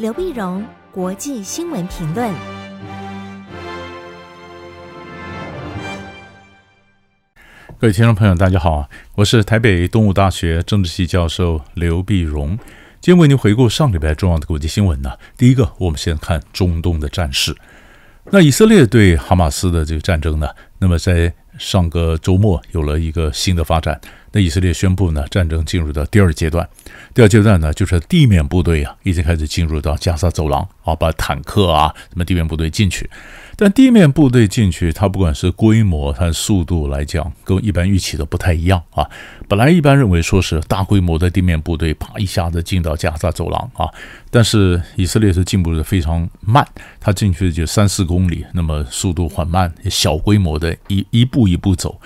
刘碧荣，国际新闻评论。各位听众朋友，大家好，我是台北东吴大学政治系教授刘碧荣，今天为您回顾上礼拜重要的国际新闻呢。第一个，我们先看中东的战事。那以色列对哈马斯的这个战争呢，那么在上个周末有了一个新的发展。那以色列宣布呢，战争进入到第二阶段。第二阶段呢，就是地面部队啊，已经开始进入到加沙走廊啊，把坦克啊，什么地面部队进去。但地面部队进去，它不管是规模、它速度来讲，跟一般预期的不太一样啊。本来一般认为说是大规模的地面部队啪一下子进到加沙走廊啊，但是以色列是进步的非常慢，它进去就三四公里，那么速度缓慢，小规模的一一步一步走。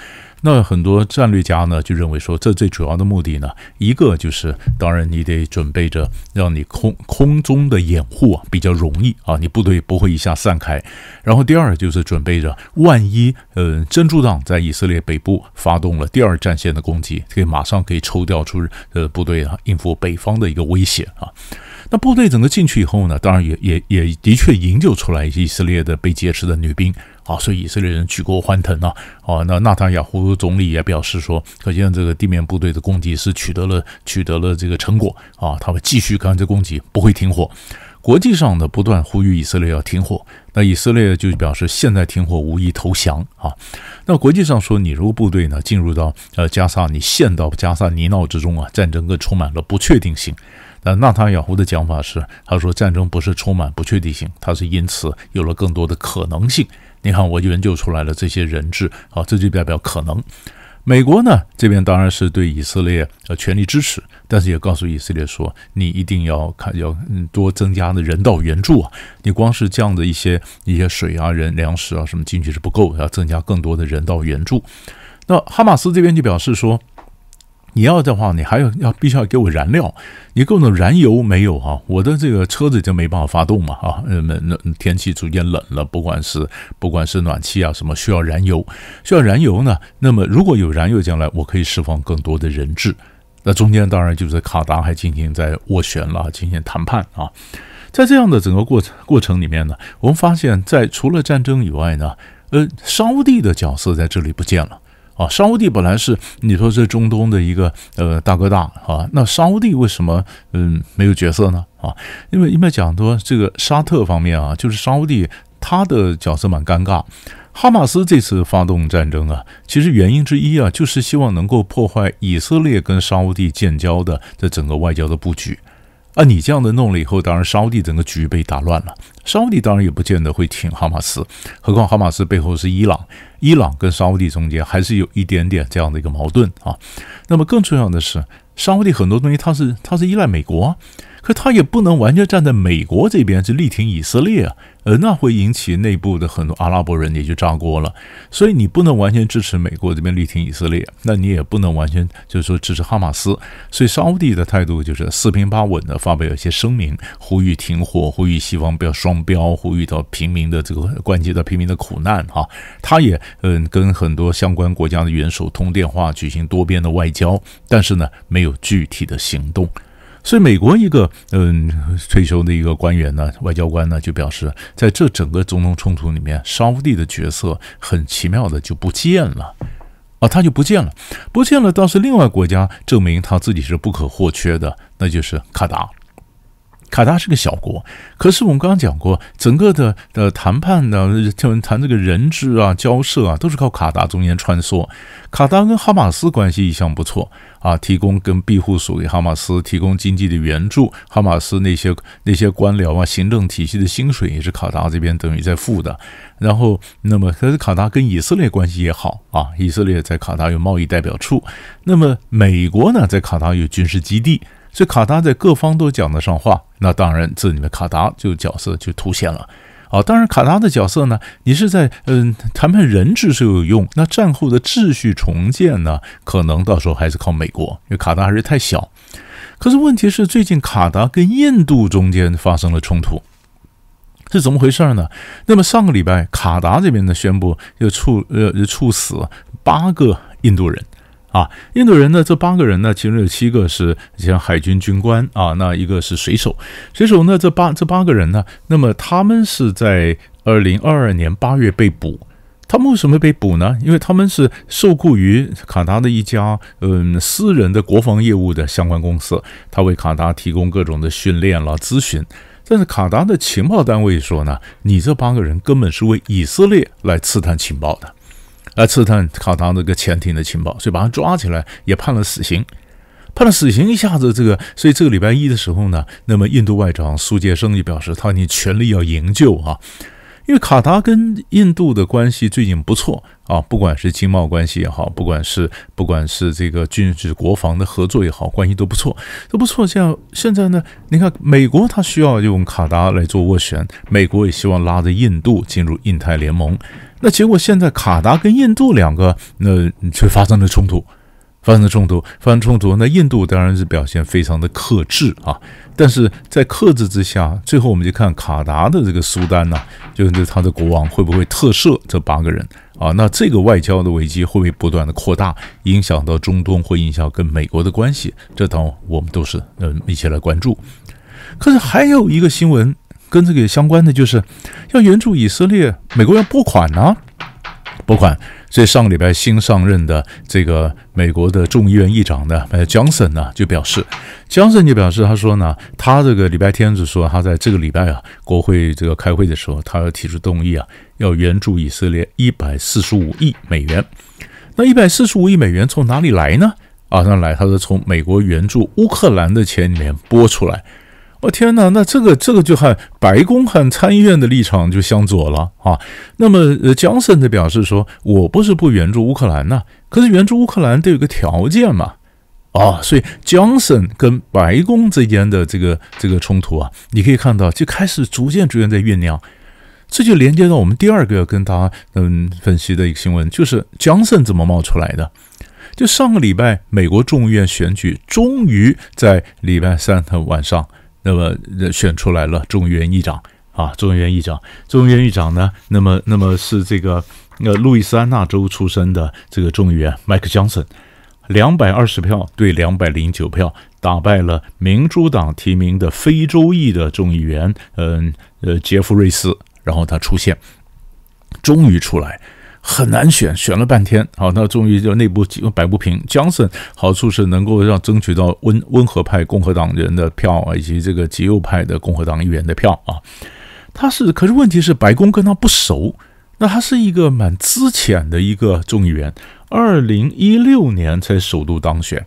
那很多战略家呢就认为说，这最主要的目的呢，一个就是当然你得准备着让你空空中的掩护啊比较容易啊，你部队不会一下散开。然后第二就是准备着，万一呃真主党在以色列北部发动了第二战线的攻击，可以马上可以抽调出呃部队啊，应付北方的一个威胁啊。那部队整个进去以后呢，当然也也也的确营救出来以色列的被劫持的女兵。啊，所以以色列人举国欢腾啊！哦，那纳塔亚胡总理也表示说，可见这个地面部队的攻击是取得了取得了这个成果啊，他会继续干这攻击，不会停火。国际上呢，不断呼吁以色列要停火，那以色列就表示现在停火无异投降啊。那国际上说，你如果部队呢进入到呃加沙，你陷到加沙泥淖之中啊，战争更充满了不确定性。那纳塔雅胡的讲法是，他说战争不是充满不确定性，它是因此有了更多的可能性。你看，我就研究出来了这些人质，啊，这就代表可能。美国呢这边当然是对以色列呃全力支持，但是也告诉以色列说，你一定要看要多增加的人道援助啊，你光是这样的一些一些水啊、人粮食啊什么进去是不够，要增加更多的人道援助。那哈马斯这边就表示说。你要的话，你还要要必须要给我燃料，你给我燃油没有啊？我的这个车子就没办法发动嘛啊！那那天气逐渐冷了，不管是不管是暖气啊什么，需要燃油，需要燃油呢。那么如果有燃油将来，我可以释放更多的人质。那中间当然就是卡达还进行在斡旋了，进行谈判啊。在这样的整个过程过程里面呢，我们发现，在除了战争以外呢，呃，沙地的角色在这里不见了。啊，沙乌地本来是你说是中东的一个呃大哥大啊，那沙乌地为什么嗯没有角色呢？啊，因为因为讲说这个沙特方面啊，就是沙乌地他的角色蛮尴尬。哈马斯这次发动战争啊，其实原因之一啊，就是希望能够破坏以色列跟沙乌地建交的这整个外交的布局。啊，你这样的弄了以后，当然沙乌地整个局被打乱了。沙乌地当然也不见得会挺哈马斯，何况哈马斯背后是伊朗，伊朗跟沙乌地中间还是有一点点这样的一个矛盾啊。那么更重要的是，沙乌地很多东西它是它是依赖美国啊。可他也不能完全站在美国这边，去力挺以色列啊，呃，那会引起内部的很多阿拉伯人也就炸锅了。所以你不能完全支持美国这边力挺以色列，那你也不能完全就是说支持哈马斯。所以沙乌地的态度就是四平八稳的发表一些声明，呼吁停火，呼吁西方不要双标，呼吁到平民的这个关系到平民的苦难哈。他也嗯跟很多相关国家的元首通电话，举行多边的外交，但是呢没有具体的行动。所以，美国一个嗯退休的一个官员呢，外交官呢，就表示，在这整个中东冲突里面，沙乌地的角色很奇妙的就不见了啊，他就不见了，不见了。倒是另外国家证明他自己是不可或缺的，那就是卡达。卡达是个小国，可是我们刚刚讲过，整个的的谈判呢，就谈这个人质啊、交涉啊，都是靠卡达中间穿梭。卡达跟哈马斯关系一向不错啊，提供跟庇护所给哈马斯，提供经济的援助。哈马斯那些那些官僚啊、行政体系的薪水也是卡达这边等于在付的。然后，那么可是卡达跟以色列关系也好啊，以色列在卡达有贸易代表处。那么美国呢，在卡达有军事基地。所以卡达在各方都讲得上话，那当然这里面卡达就角色就凸显了啊。当然卡达的角色呢，你是在嗯谈判人质是有用，那战后的秩序重建呢，可能到时候还是靠美国，因为卡达还是太小。可是问题是最近卡达跟印度中间发生了冲突，是怎么回事呢？那么上个礼拜卡达这边呢宣布要处呃处死八个印度人。啊。印度人呢，这八个人呢，其中有七个是像海军军官啊，那一个是水手。水手呢，这八这八个人呢，那么他们是在二零二二年八月被捕。他们为什么被捕呢？因为他们是受雇于卡达的一家嗯私人的国防业务的相关公司，他为卡达提供各种的训练了咨询。但是卡达的情报单位说呢，你这八个人根本是为以色列来刺探情报的，来刺探卡达这个潜艇的情报，所以把他抓起来也判了死刑，判了死刑一下子这个，所以这个礼拜一的时候呢，那么印度外长苏杰生就表示，他已经全力要营救啊。因为卡达跟印度的关系最近不错啊，不管是经贸关系也好，不管是不管是这个军事国防的合作也好，关系都不错，都不错。像现在呢，你看美国它需要用卡达来做斡旋，美国也希望拉着印度进入印太联盟。那结果现在卡达跟印度两个那却发生了冲突。发生了冲突，发生冲突，那印度当然是表现非常的克制啊。但是在克制之下，最后我们就看卡达的这个苏丹呐、就是他的国王会不会特赦这八个人啊？那这个外交的危机会不会不断的扩大，影响到中东，会影响跟美国的关系？这等我们都是嗯一起来关注。可是还有一个新闻跟这个相关的，就是要援助以色列，美国要拨款呢、拨款。所以上个礼拜新上任的这个美国的众议院议长呢，呃，Johnson 呢就表示，Johnson 就表示，他说呢，他这个礼拜天就说，他在这个礼拜啊，国会这个开会的时候，他要提出动议啊，要援助以色列一百四十五亿美元。那一百四十五亿美元从哪里来呢？啊，那来，他是从美国援助乌克兰的钱里面拨出来。我、天哪，那这个这个就和白宫和参议院的立场就相左了啊。那么，呃，江森的表示说，我不是不援助乌克兰呐，可是援助乌克兰得有个条件嘛。啊，所以江森跟白宫之间的这个这个冲突啊，你可以看到就开始逐渐逐渐在酝酿。这就连接到我们第二个要跟大家嗯分析的一个新闻，就是江森怎么冒出来的。就上个礼拜，美国众议院选举终于在礼拜三的晚上。那么选出来了众议院议长啊，众议院议长，众议院议长呢？那么，那么是这个呃，路易斯安那州出身的这个众议员麦克强森，两百二十票对两百零九票打败了民主党提名的非洲裔的众议员，嗯呃，杰夫瑞斯，然后他出现，终于出来。很难选，选了半天，好，那终于就内部摆不平。Johnson 好处是能够让争取到温温和派共和党人的票，以及这个极右派的共和党议员的票啊。他是，可是问题是白宫跟他不熟，那他是一个蛮资浅的一个众议员，二零一六年才首度当选。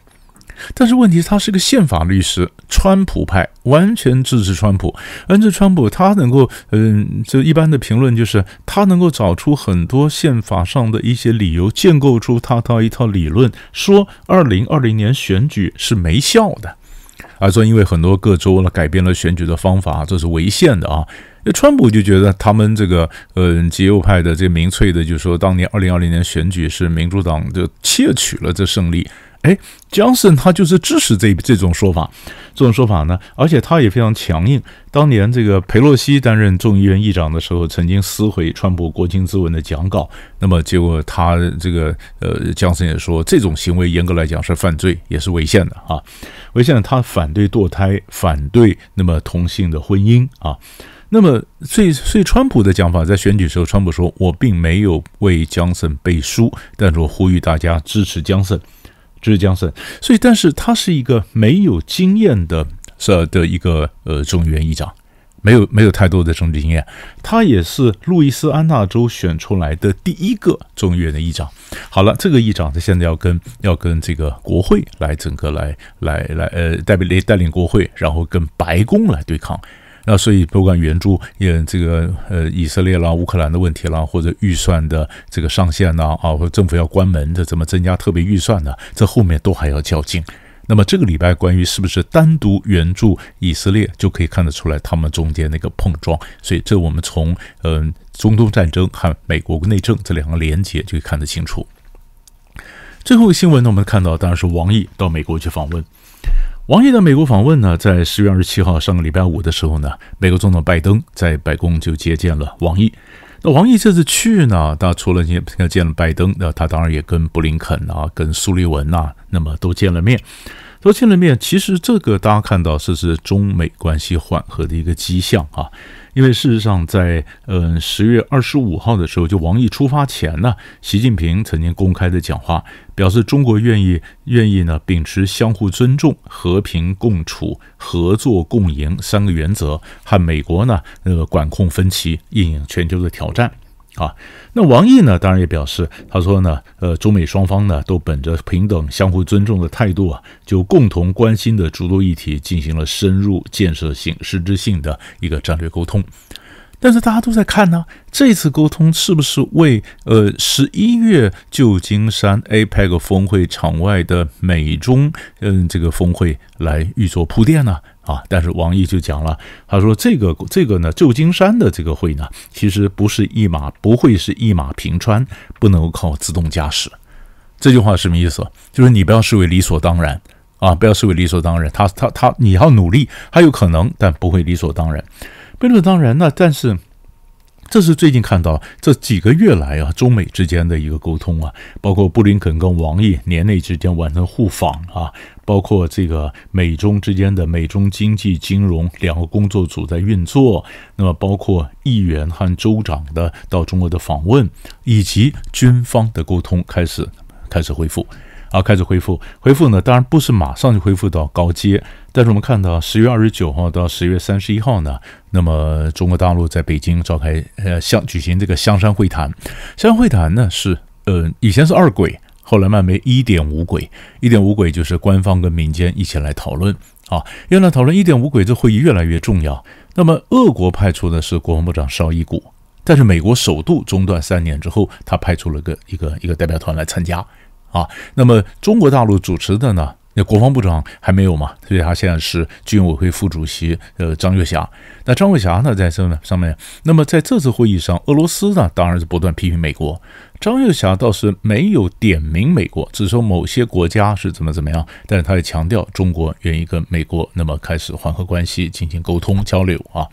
但是问题是，他是个宪法律师，川普派，完全支持川普。而这川普，他能够，嗯，就一般的评论就是，他能够找出很多宪法上的一些理由，建构出他他一套理论，说二零二零年选举是没效的，啊说因为很多各州了改变了选举的方法，这是违宪的啊。那川普就觉得他们这个，嗯，极右派的这民粹的，就是说当年二零二零年选举是民主党就窃取了这胜利。哎，江森他就是支持这这种说法，这种说法呢，而且他也非常强硬。当年这个裴洛西担任众议院议长的时候，曾经撕毁川普国情咨文的讲稿，那么结果他这个呃，江森也说这种行为严格来讲是犯罪，也是违宪的啊，违宪的。他反对堕胎，反对那么同性的婚姻啊。那么所以所以川普的讲法，在选举时候，川普说我并没有为江森背书，但是我呼吁大家支持江森。这是江森，所以但是他是一个没有经验的，是的一个呃众议院议长，没有没有太多的政治经验。他也是路易斯安那州选出来的第一个众议院的议长。好了，这个议长他现在要跟要跟这个国会来整个来来来呃代表带领国会，然后跟白宫来对抗。那所以不管援助也这个呃以色列啦、乌克兰的问题啦，或者预算的这个上限呐啊，或者政府要关门的怎么增加特别预算呢？这后面都还要较劲。那么这个礼拜关于是不是单独援助以色列，就可以看得出来他们中间那个碰撞。所以这我们从嗯中东战争和美国内政这两个连接就可以看得清楚。最后一个新闻呢，我们看到当然是王毅到美国去访问。王毅的美国访问呢，在十月二十七号上个礼拜五的时候呢，美国总统拜登在白宫就接见了王毅。那王毅这次去呢，他除了见见了拜登，那他当然也跟布林肯啊、跟苏利文呐，那么都见了面。都见了面，其实这个大家看到，这是中美关系缓和的一个迹象啊。因为事实上在，在呃十月二十五号的时候，就王毅出发前呢，习近平曾经公开的讲话，表示中国愿意愿意呢秉持相互尊重、和平共处、合作共赢三个原则，和美国呢那个管控分歧，应应全球的挑战。啊，那王毅呢，当然也表示，他说呢，呃，中美双方呢都本着平等、相互尊重的态度啊，就共同关心的诸多议题进行了深入、建设性、实质性的一个战略沟通。但是大家都在看呢，这次沟通是不是为呃十一月旧金山 APEC 峰会场外的美中嗯、这个峰会来预做铺垫呢？啊但是王毅就讲了，他说这个这个呢，旧金山的这个会呢，其实不是一马不会是一马平川，不能够靠自动驾驶。这句话什么意思？就是你不要视为理所当然啊，不要视为理所当然。他他他，你要努力，还有可能，但不会理所当然。不理所当然呢，但是。这是最近看到这几个月来啊，中美之间的一个沟通啊，包括布林肯跟王毅年内之间完成互访啊，包括这个美中之间的美中经济金融两个工作组在运作，那么包括议员和州长的到中国的访问，以及军方的沟通开始开始恢复。啊，开始恢复，恢复呢，当然不是马上就恢复到高阶，但是我们看到十月二十九号到十月三十一号呢，那么中国大陆在北京召开呃香举行这个香山会谈，香山会谈呢是呃以前是二轨，后来慢慢一点五轨，一点五轨就是官方跟民间一起来讨论啊，要来讨论一点五轨，这会议越来越重要。那么俄国派出的是国防部长绍伊古，但是美国首度中断三年之后，他派出了个一个一个代表团来参加。啊，那么中国大陆主持的呢？那国防部长还没有嘛？所以他现在是军委会副主席，呃，张又侠。那张又侠呢，在上面上面。那么在这次会议上，俄罗斯呢，当然是不断批评美国。张又侠倒是没有点名美国，只说某些国家是怎么怎么样，但是他也强调中国愿意跟美国那么开始缓和关系，进行沟通交流啊。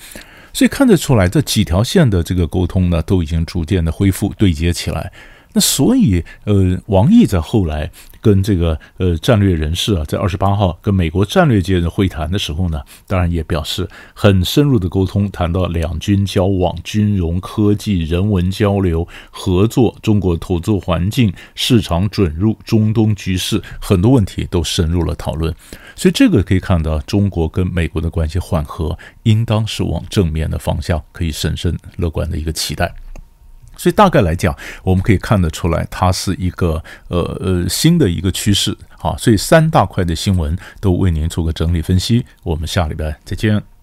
所以看得出来，这几条线的这个沟通呢，都已经逐渐的恢复对接起来。那所以，呃，王毅在后来跟这个呃战略人士啊，在二十八号跟美国战略界的会谈的时候呢，当然也表示很深入的沟通，谈到两军交往、军容、科技、人文交流、合作、中国投资环境、市场准入、中东局势，很多问题都深入了讨论。所以这个可以看到，中国跟美国的关系缓和，应当是往正面的方向，可以审慎乐观的一个期待。所以大概来讲，我们可以看得出来，它是一个呃呃新的一个趋势。啊，所以三大块的新闻都为您做个整理分析。我们下礼拜再见。